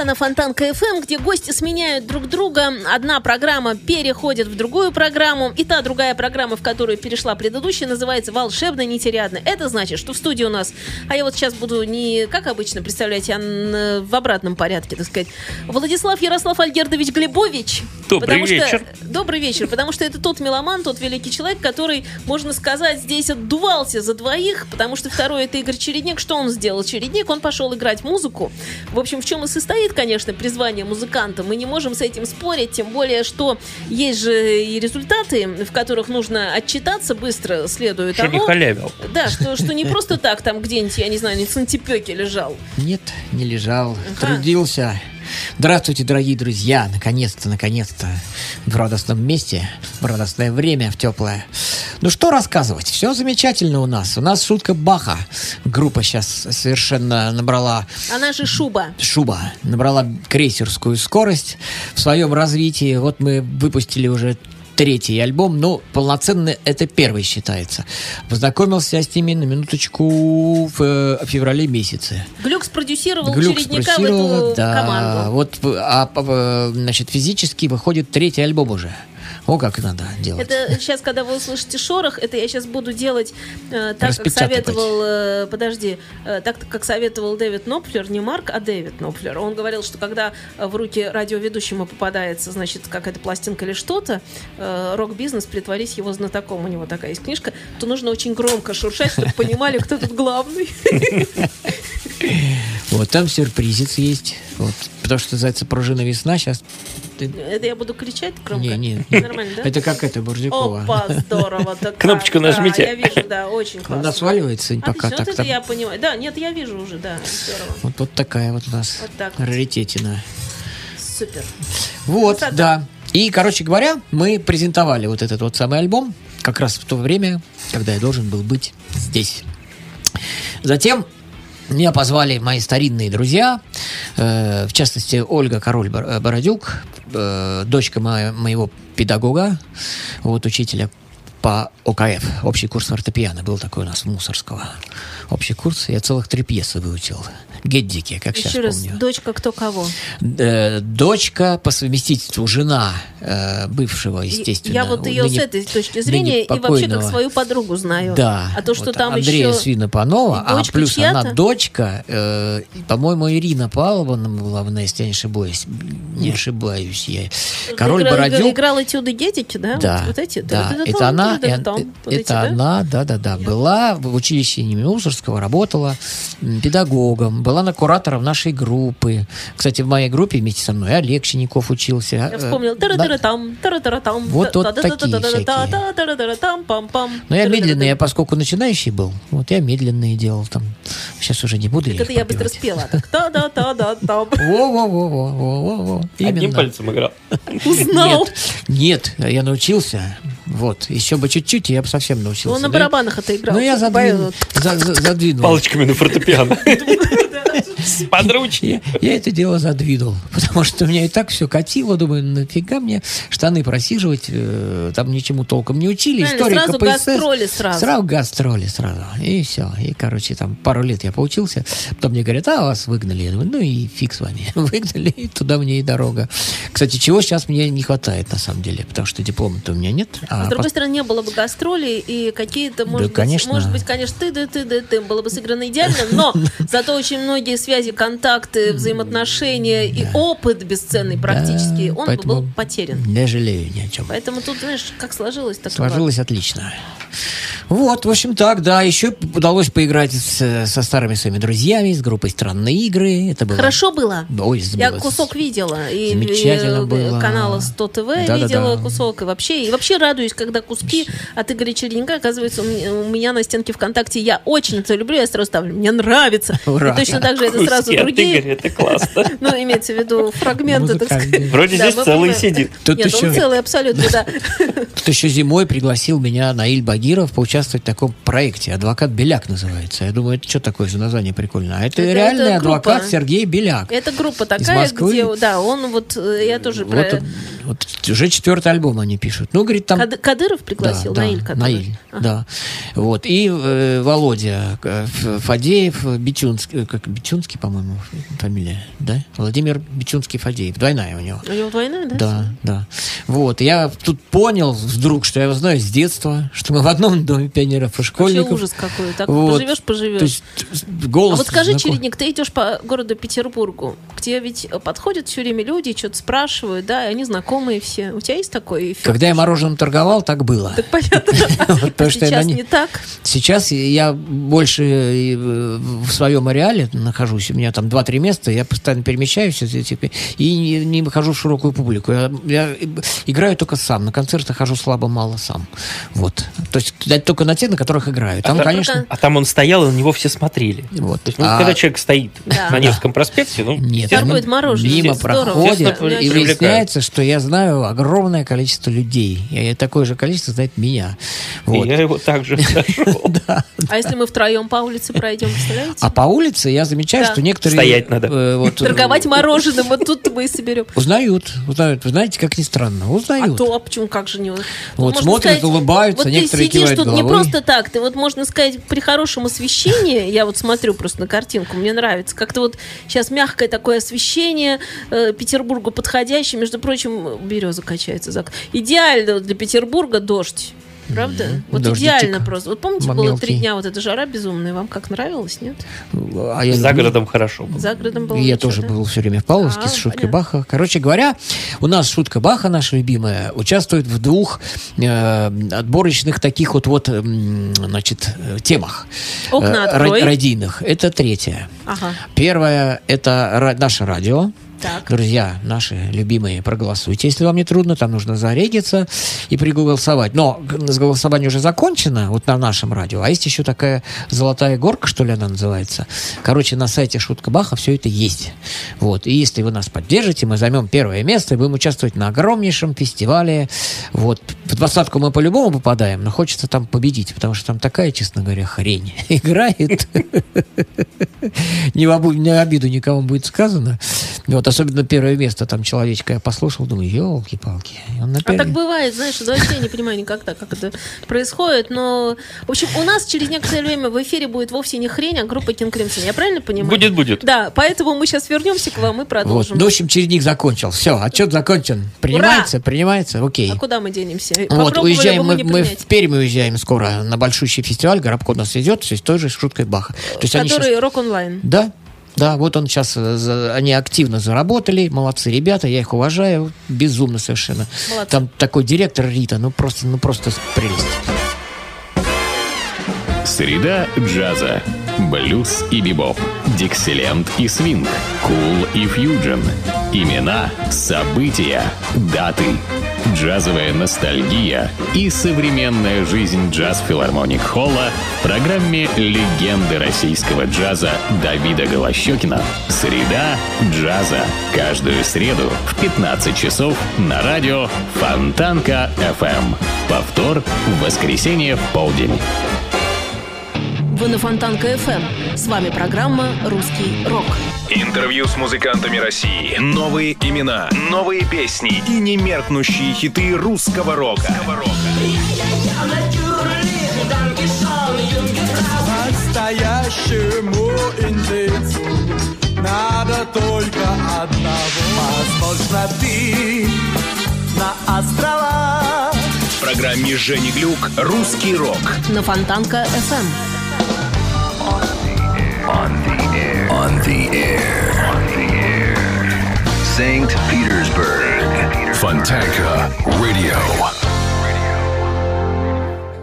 Это на Фонтанка ФМ, где гости сменяют друг друга. Одна программа переходит в другую программу, и та другая программа, в которую перешла предыдущая, называется «Волшебно нетериадно». Это значит, что в студии у нас, а я вот сейчас буду не как обычно, представляете, а в обратном порядке, так сказать, Владислав Ярослав Альгердович Глебович. Добрый вечер. Что, добрый вечер, потому что это тот меломан, тот великий человек, который, можно сказать, здесь отдувался за двоих, потому что второй это Игорь Чередник. Что он сделал? Чередник, он пошел играть музыку. В общем, в чем и состоит состоит, конечно, призвание музыканта. Мы не можем с этим спорить, тем более, что есть же и результаты, в которых нужно отчитаться быстро, следует что не халявил. Да, что, что не просто так там где-нибудь, я не знаю, не в Сантепеке лежал. Нет, не лежал. Ага. Трудился. Здравствуйте, дорогие друзья! Наконец-то, наконец-то в радостном месте, в радостное время, в теплое. Ну что рассказывать? Все замечательно у нас. У нас шутка Баха. Группа сейчас совершенно набрала... Она же Шуба. Шуба. Набрала крейсерскую скорость в своем развитии. Вот мы выпустили уже третий альбом, но полноценный это первый считается. Познакомился я с ними на минуточку в э, феврале месяце. Глюк спродюсировал Глюк спродюсировал, в эту да, команду. Вот, а, а, значит, физически выходит третий альбом уже. О, как надо делать. Это сейчас, когда вы услышите шорох, это я сейчас буду делать э, так, как советовал, э, подожди, э, так, как советовал Дэвид Нопфлер, не Марк, а Дэвид Нопфлер. Он говорил, что когда в руки радиоведущему попадается, значит, какая-то пластинка или что-то, э, рок-бизнес, притворись его знатоком, у него такая есть книжка, то нужно очень громко шуршать, чтобы понимали, кто тут главный. Вот там сюрпризец есть. Вот, потому что называется пружина весна. Сейчас это я буду кричать громко? Не, не. Нормально, да? Это как это, Бурдюкова. Опа, здорово. Кнопочку нажмите. я вижу, да, очень классно. Она сваливается а, пока так. это я понимаю. Да, нет, я вижу уже, да, здорово. Вот, вот такая вот у нас вот так раритетина. Супер. Вот, да. И, короче говоря, мы презентовали вот этот вот самый альбом как раз в то время, когда я должен был быть здесь. Затем меня позвали мои старинные друзья, э, в частности, Ольга Король-Бородюк, э, дочка моя, моего педагога, вот учителя по ОКФ, общий курс фортепиано, был такой у нас в Мусорского. Общий курс, я целых три пьесы выучил. Геддики, как Еще сейчас раз, помню. дочка кто кого? Э, дочка по совместительству, жена э, бывшего, естественно. Я вот ее ныне, с этой точки зрения и вообще как свою подругу знаю. Да. А то, что вот там Андрея еще... Свинопанова, а плюс она дочка, э, по-моему, Ирина Павловна была, если я не ошибаюсь, не ошибаюсь я. Король играл, Бородюк. Играл этюды Гедики, да? Да, вот эти? да. Это она, это она, да-да-да, была в училище имени Мусорского, работала педагогом, была на куратором нашей группы. Кстати, в моей группе вместе со мной Олег Щеняков учился. Я вспомнил. Тара-тара-там, тара-тара-там. Вот, вот такие всякие. Но я медленный, я поскольку начинающий был, вот я медленные делал там. Сейчас уже не буду Это я быстро спела. Та-да-та-да-там. Во-во-во-во-во-во. Одним пальцем играл. Узнал. Нет, я научился. Вот, еще бы чуть-чуть, я бы совсем научился. Он на барабанах это играл. Ну, я задвинул. задвинул. Палочками на фортепиано. Подручнее. Я, я это дело задвинул, потому что у меня и так все катило. Думаю, нафига мне штаны просиживать, э, там ничему толком не учили. История сразу КПСС. гастроли сразу. Сразу гастроли сразу. И все. И, короче, там пару лет я поучился. Потом мне говорят, а вас выгнали. Я думаю, ну и фиг с вами. Выгнали, и туда мне и дорога. Кстати, чего сейчас мне не хватает, на самом деле, потому что диплома-то у меня нет. А, а с другой по... стороны, не было бы гастролей, и какие-то, может, да, быть, конечно. может быть, конечно, ты, ты, ты, ты, ты, было бы сыграно идеально, но зато очень многие связи, контакты, взаимоотношения и опыт бесценный практически, он бы был потерян. Не жалею ни о чем. Поэтому тут, знаешь, как сложилось, так Сложилось отлично. Вот, в общем, так, да. Еще удалось поиграть с, со старыми своими друзьями, с группой «Странные игры». Это было... Хорошо было? Ой, Я кусок видела. И, Замечательно и, было. канала 100 ТВ да, видела да, да. кусок. И вообще, и вообще радуюсь, когда куски от Игоря Черенка оказывается у меня, у меня на стенке ВКонтакте. Я очень это люблю, я сразу ставлю. Мне нравится. Ура. И точно так же это сразу другие. Игоря, это классно. Ну, имеется в виду фрагменты, так сказать. Вроде здесь целый сидит. Нет, он целый абсолютно, да. Тут еще зимой пригласил меня Наиль Багиров поучаствовать в таком проекте. Адвокат Беляк называется. Я думаю, это что такое за название прикольное? А это, это реальный это адвокат Сергей Беляк. Это группа такая, где, да, он вот, э, я тоже вот, про... вот уже четвертый альбом они пишут. Ну, говорит, там Кадыров пригласил? Да, Наиль да, Кадыров? Наиль, Ага. да. Вот. И э, Володя э, Фадеев, э, Битюнский, э, как Битюнский, по-моему, фамилия, да? Владимир Битюнский Фадеев, двойная у него. У него двойная, да? Да, да. Вот, я тут понял вдруг, что я его знаю с детства, что мы в одном доме пионеров и Вообще школьников. ужас какой. Так Вот. поживешь, поживешь. То есть голос А вот скажи, знаком- Чередник, ты идешь по городу Петербургу, где ведь подходят все время люди, что-то спрашивают, да, и они знакомые все. У тебя есть такой эффект? Когда я мороженым торговал, так было. Так понятно. Вот, А я сейчас не- не так. Сейчас я больше э, в своем ареале нахожусь. У меня там 2-3 места, я постоянно перемещаюсь и не, не выхожу в широкую публику. Я, я играю только сам. На концерты хожу слабо, мало сам. Вот. То есть только на те, на которых играю. Там, А там- конечно... А там он стоял, и на него все смотрели. Вот. То есть, ну, А- когда человек стоит Да. на Невском проспекте, ну, Нет, Торгует мимо проходит, и выясняется, что я знаю огромное количество людей. И такое же количество знает меня. и Вот. я его также нашел. А если мы втроем по улице пройдем, представляете? А по улице я замечаю, Да. что некоторые... Стоять надо. э, вот, э, Торговать мороженым, вот тут мы и соберем. Узнают, узнают. Вы знаете, как ни странно, А узнают. то, а почему, как же не... Вот Можно смотрят, улыбаются, вот некоторые ты сидишь кивают тут не головой. просто так, ты вот, можно сказать, при хорошем освещении, я вот смотрю просто на картинку, мне нравится, как-то вот сейчас мягкое такое освещение, э, Петербургу подходящее, между прочим, береза качается. Идеально для Петербурга дождь. Правда? Вот Дождичек идеально просто. Вот помните, было мелкий. три дня вот эта жара безумная. Вам как нравилось, нет? А я За городом хорошо. было. За городом было И я ничего, тоже да? был все время в Павловске А, с шуткой понятно. Баха. Короче говоря, у нас шутка Баха, наша любимая, участвует в двух э, отборочных таких вот, вот значит, э, темах. Окна Э, открой. ра- Радийных. Это третья. Ага. Первое – это ра- наше радио. Так. Друзья, наши любимые, проголосуйте. Если вам не трудно, там нужно зарегиться и приголосовать. Но голосование уже закончено, вот на нашем радио. А есть еще такая золотая горка, что ли она называется. Короче, на сайте Шутка Баха все это есть. Вот. И если вы нас поддержите, мы займем первое место и будем участвовать на огромнейшем фестивале. Вот. В двадцатку мы по-любому попадаем, но хочется там победить, потому что там такая, честно говоря, хрень играет. Не обиду никому будет сказано. Вот, особенно первое место, там человечка я послушал, думаю, елки-палки. А так бывает, знаешь, вообще я не понимаю никогда, как это происходит, но, в общем, у нас через некоторое время в эфире будет вовсе не хрень, а группа King Crimson, я правильно понимаю? Будет, будет. Да, поэтому мы сейчас вернемся к вам и Вот. продолжим. Ну, в общем, чередник закончил. Все, отчет закончен. Принимается, принимается, окей. А куда мы денемся? Вот, уезжаем мы, мы в Пермь уезжаем скоро на большущий фестиваль. Горобко нас идет, все с той же шуткой Баха. То есть они Который рок-онлайн. Да, да, вот он сейчас, они активно заработали, молодцы ребята, я их уважаю, безумно совершенно. Молодцы. Там такой директор Рита, ну просто, ну просто прелесть. Среда джаза. Блюз и бибоп. Диксиленд и свинг. Кул и фьюджен. Имена, события, даты. Джазовая ностальгия и современная жизнь джаз-филармоник Холла в программе «Легенды российского джаза» Давида Голощекина «Среда джаза». Каждую среду в 15 часов на радио Фонтанка FM. Повтор в воскресенье в полдень. Вы на Фонтанка FM. С вами программа «Русский рок». Интервью с музыкантами России. Новые имена, новые песни и немеркнущие хиты русского рока. Настоящему индейцу надо только одного. Возможно, ты на острова В программе Жени Глюк «Русский рок». На Фонтанка FM. On the air. St. Petersburg. Фонтанка Radio.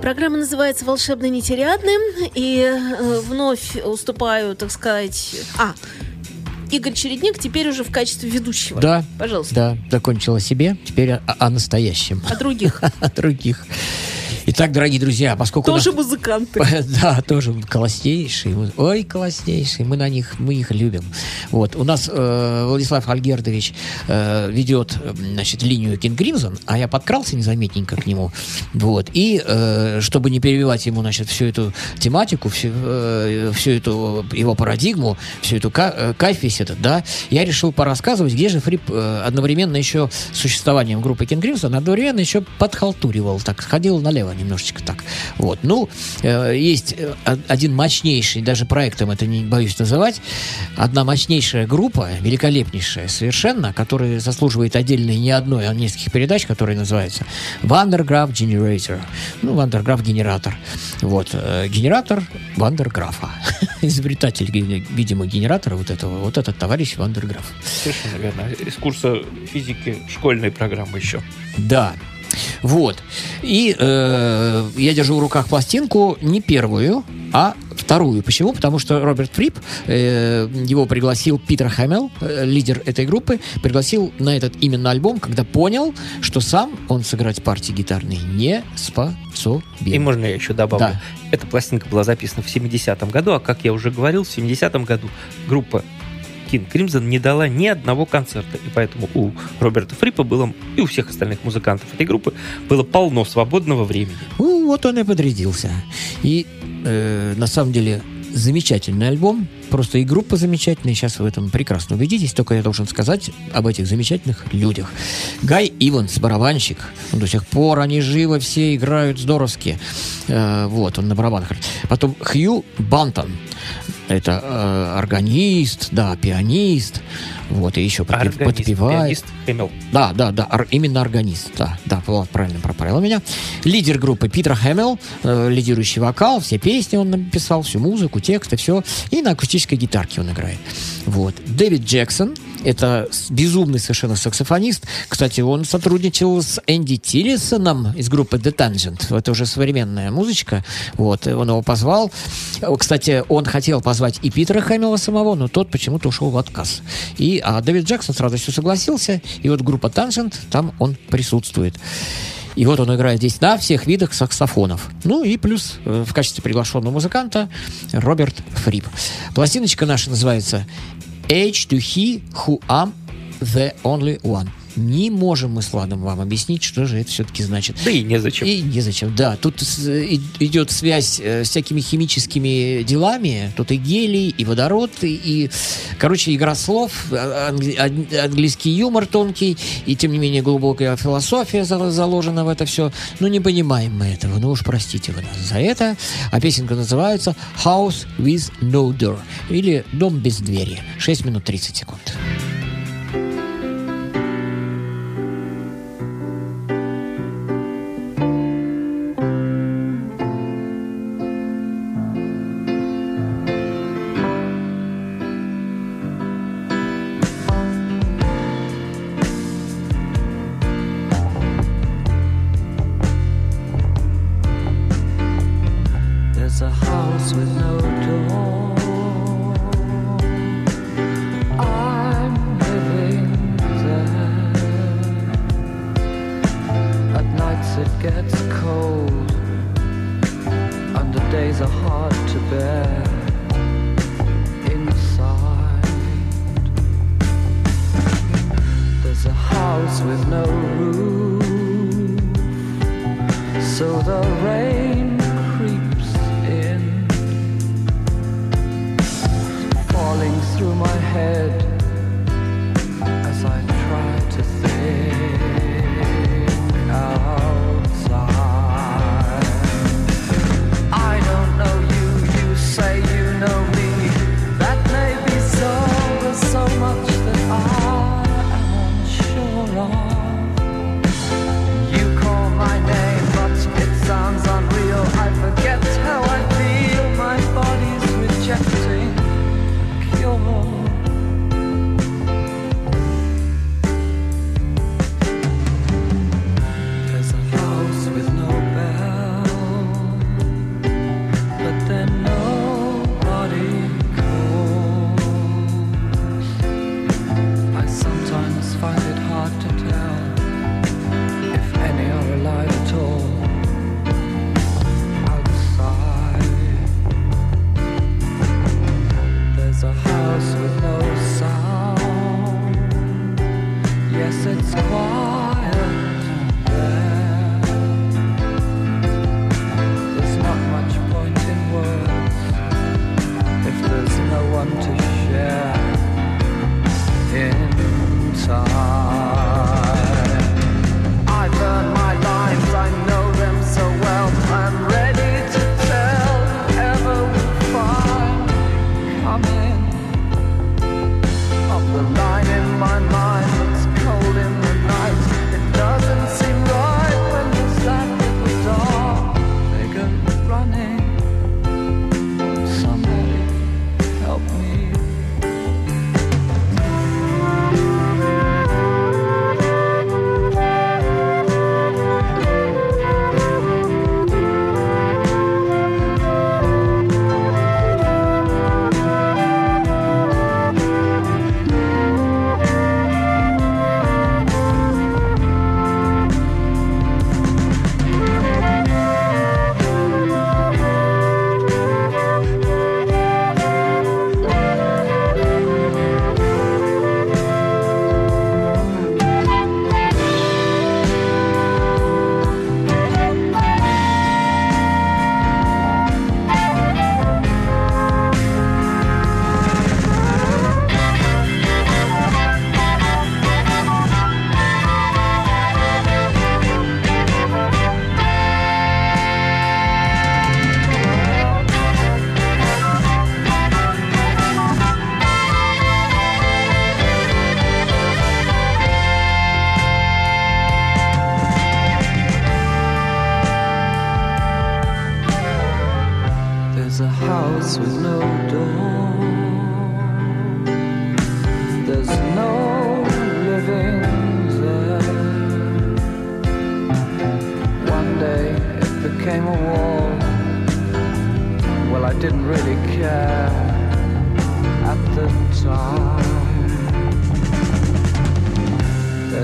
Программа называется «Волшебный нетериадный», и э, вновь уступаю, так сказать... А, Игорь Чередник теперь уже в качестве ведущего. Да. Пожалуйста. Да, закончила себе, теперь о, о настоящем. О других. О других. Итак, дорогие друзья, поскольку... Тоже нас- музыканты. Да, тоже класснейшие. Ой, класснейшие. Мы на них, мы их любим. Вот. У нас э, Владислав Альгердович э, ведет, значит, линию King Crimson, а я подкрался незаметненько к нему. Вот. И э, чтобы не перебивать ему, значит, всю эту тематику, всю, э, всю эту его парадигму, всю эту ка- э, кайф весь этот, да, я решил порассказывать, где же Фрип э, одновременно еще с существованием группы King Crimson одновременно еще подхалтуривал, так, ходил налево немножечко так. Вот. Ну, э, есть э, один мощнейший, даже проектом это не боюсь называть, одна мощнейшая группа, великолепнейшая совершенно, которая заслуживает отдельной не одной, а нескольких передач, которая называется Van der Graaf Generator. Ну, Вандерграф генератор. Вот. э, Генератор Вандерграфа. Изобретатель, ви- видимо, генератора вот этого, вот этот товарищ Вандерграф. Совершенно верно. Из курса физики школьной программы еще. Да. Вот. И э, я держу в руках пластинку не первую, а вторую. Почему? Потому что Роберт Фрип, э, его пригласил Питер Хэмилл, э, лидер этой группы, пригласил на этот именно альбом, когда понял, что сам он сыграть партии гитарные не способен. И можно я еще добавлю? Да. Эта пластинка была записана в 70-м году, а как я уже говорил, в 70-м году группа King Crimson не дала ни одного концерта. И поэтому у Роберта Фрипа было, и у всех остальных музыкантов этой группы было полно свободного времени. Ну, вот он и подрядился. И э, на самом деле замечательный альбом. Просто и группа замечательная. Сейчас в этом прекрасно убедитесь. Только я должен сказать об этих замечательных людях. Гай Иванс, барабанщик. Ну, до сих пор они живы, все играют здоровски. Э, вот, он на барабанах. Потом Хью Бантон. Это э, органист, да, пианист. Вот, и еще подпев- Органист, подпевает. пианист Хэмилл. Да, да, да, ор- именно органист, да, да, Влад правильно проправил меня. Лидер группы Питер Хэмилл, э, лидирующий вокал, все песни он написал, всю музыку, тексты, все. И на акустической гитарке он играет. Вот. Дэвид Джексон, это безумный совершенно саксофонист. Кстати, он сотрудничал с Энди Тиллисоном из группы The Tangent. Это уже современная музычка. Вот, он его позвал. Кстати, он хотел позвать и Питера Хэмилла самого, но тот почему-то ушел в отказ. И, а Дэвид Джексон с радостью согласился, и вот группа Tangent, там он присутствует. И вот он играет здесь на всех видах саксофонов. Ну и плюс э, в качестве приглашенного музыканта Роберт Фрип. Пластиночка наша называется Age to He Who Am the Only One. Не можем мы с Владом вам объяснить, что же это все-таки значит. Да и незачем. И незачем, да. Тут идет связь э, с всякими химическими делами. Тут и гелий, и водород, и, и, короче, игра слов, а- англи- ан- английский юмор тонкий, и, тем не менее, глубокая философия за- заложена в это все. Ну, не понимаем мы этого. Ну уж простите вы нас за это. А песенка называется «House with no door» или «Дом без двери». 6 минут 30 секунд. So the rain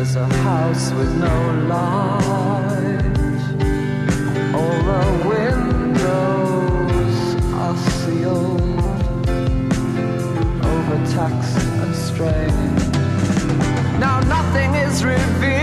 There's a house with no light, all the windows are sealed, overtaxed and strained. Now nothing is revealed.